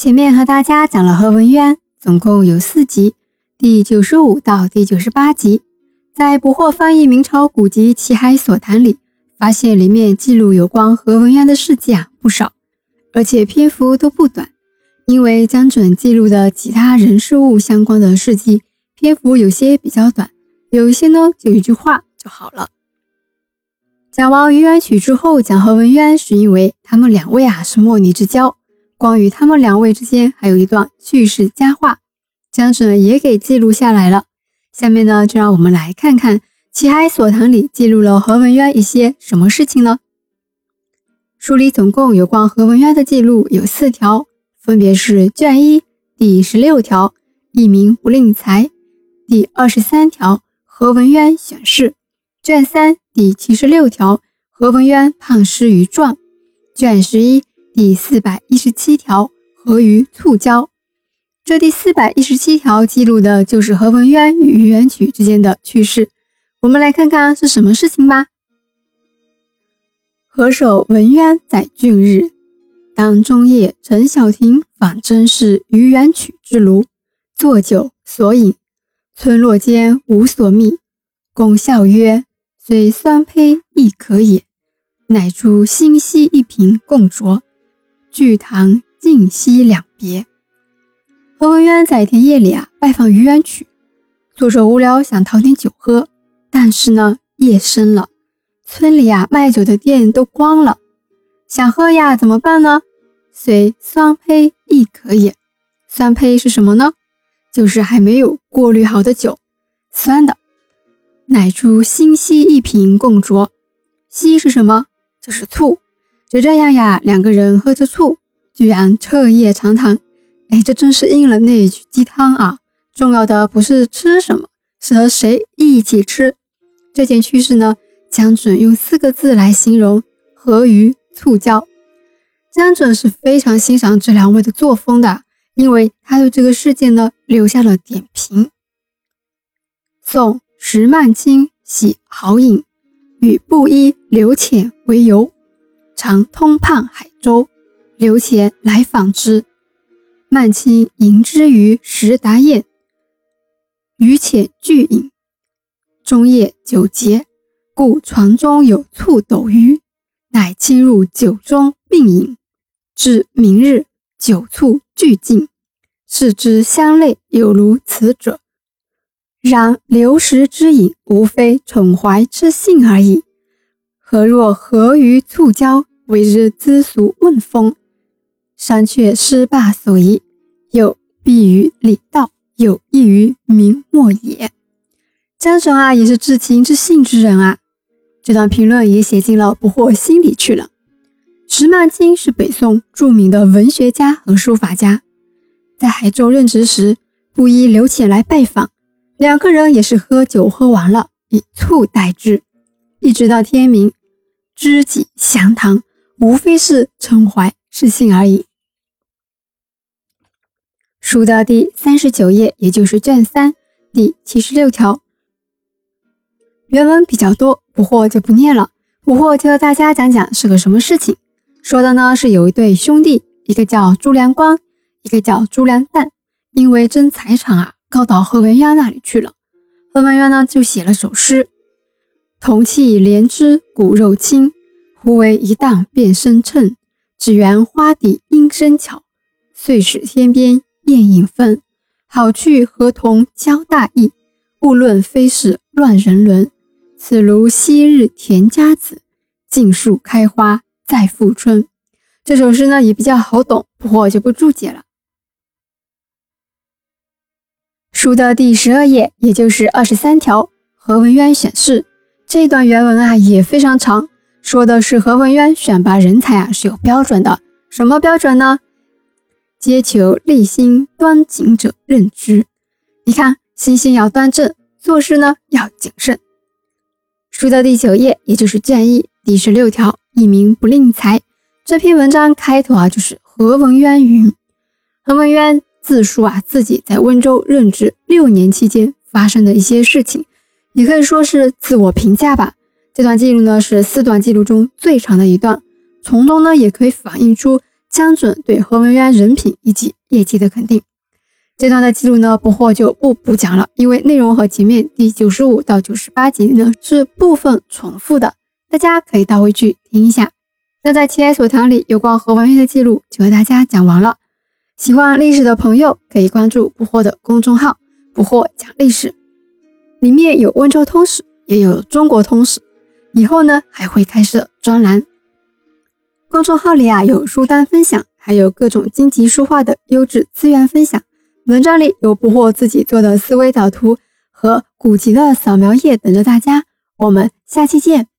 前面和大家讲了何文渊，总共有四集，第九十五到第九十八集，在不惑翻译明朝古籍《齐海所谈》里，发现里面记录有关何文渊的事迹啊不少，而且篇幅都不短。因为江准记录的其他人事物相关的事迹篇幅有些比较短，有一些呢就一句话就好了。讲完余元曲之后，讲何文渊是因为他们两位啊是莫逆之交。关于他们两位之间还有一段趣事佳话，江准也给记录下来了。下面呢，就让我们来看看《齐海所谈》里记录了何文渊一些什么事情呢？书里总共有关何文渊的记录有四条，分别是卷一第十六条“一名不吝财”，第二十三条“何文渊选士”，卷三第七十六条“何文渊胖尸于传”，卷十一。第四百一十七条，何于促交。这第四百一十七条记录的就是何文渊与于元曲之间的趣事。我们来看看是什么事情吧。何首文渊在郡日，当中夜，陈小婷访真氏于元曲之庐，坐酒所饮，村落间无所觅，公笑曰：“虽酸胚亦可也。”乃出新溪一瓶共酌。聚堂尽息两别。何文渊在一天夜里啊，拜访于元曲，坐着无聊，想讨点酒喝。但是呢，夜深了，村里啊卖酒的店都关了，想喝呀，怎么办呢？随酸胚亦可也。酸胚是什么呢？就是还没有过滤好的酒，酸的。乃出新溪一瓶共酌。溪是什么？就是醋。就这样呀，两个人喝着醋，居然彻夜长谈。哎，这真是应了那句鸡汤啊！重要的不是吃什么，是和谁一起吃。这件趣事呢，江准用四个字来形容：和鱼醋交。江准是非常欣赏这两位的作风的，因为他对这个事件呢留下了点评。宋石曼卿喜好饮，与布衣刘潜为游。常通判海州，刘潜来访之，曼青迎之于石达宴，与浅俱饮。中夜酒节，故床中有醋斗余，乃倾入酒中并饮。至明日，酒醋俱尽，视之相类有如此者。然流食之饮，无非宠怀之性而已，何若合于醋交？为日资俗问风，山却失罢所宜，有弊于礼道，有益于民末也。江准啊，也是至情至性之人啊。这段评论也写进了不惑心里去了。石曼青是北宋著名的文学家和书法家，在海州任职时，布衣刘潜来拜访，两个人也是喝酒喝完了，以醋代之，一直到天明，知己详谈。无非是称怀是性而已。书的第三十九页，也就是卷三第七十六条，原文比较多，不惑就不念了。不惑就和大家讲讲是个什么事情。说的呢是有一对兄弟，一个叫朱良光，一个叫朱良旦，因为争财产啊，告到何文渊那里去了。何文渊呢就写了首诗：同气连枝骨肉亲。忽为一荡变声称，只缘花底应声巧，遂使天边雁影分。好去何同交大意？勿论非是乱人伦。此如昔日田家子，尽数开花再复春。这首诗呢也比较好懂，不过我就不注解了。书的第十二页，也就是二十三条，何文渊选士这段原文啊也非常长。说的是何文渊选拔人才啊是有标准的，什么标准呢？皆求立心端谨者任之。你看，心性要端正，做事呢要谨慎。书的第九页，也就是卷一第十六条，一名不吝财。这篇文章开头啊就是何文渊云：何文渊自述啊自己在温州任职六年期间发生的一些事情，也可以说是自我评价吧。这段记录呢是四段记录中最长的一段，从中呢也可以反映出江准对何文渊人品以及业绩的肯定。这段的记录呢，不惑就不补讲了，因为内容和前面第九十五到九十八集呢是部分重复的，大家可以倒回去听一下。那在奇爱所堂里有关何文渊的记录就和大家讲完了。喜欢历史的朋友可以关注不惑的公众号“不惑讲历史”，里面有温州通史，也有中国通史。以后呢还会开设专栏。公众号里啊有书单分享，还有各种荆棘书画的优质资源分享。文章里有不惑自己做的思维导图和古籍的扫描页等着大家。我们下期见。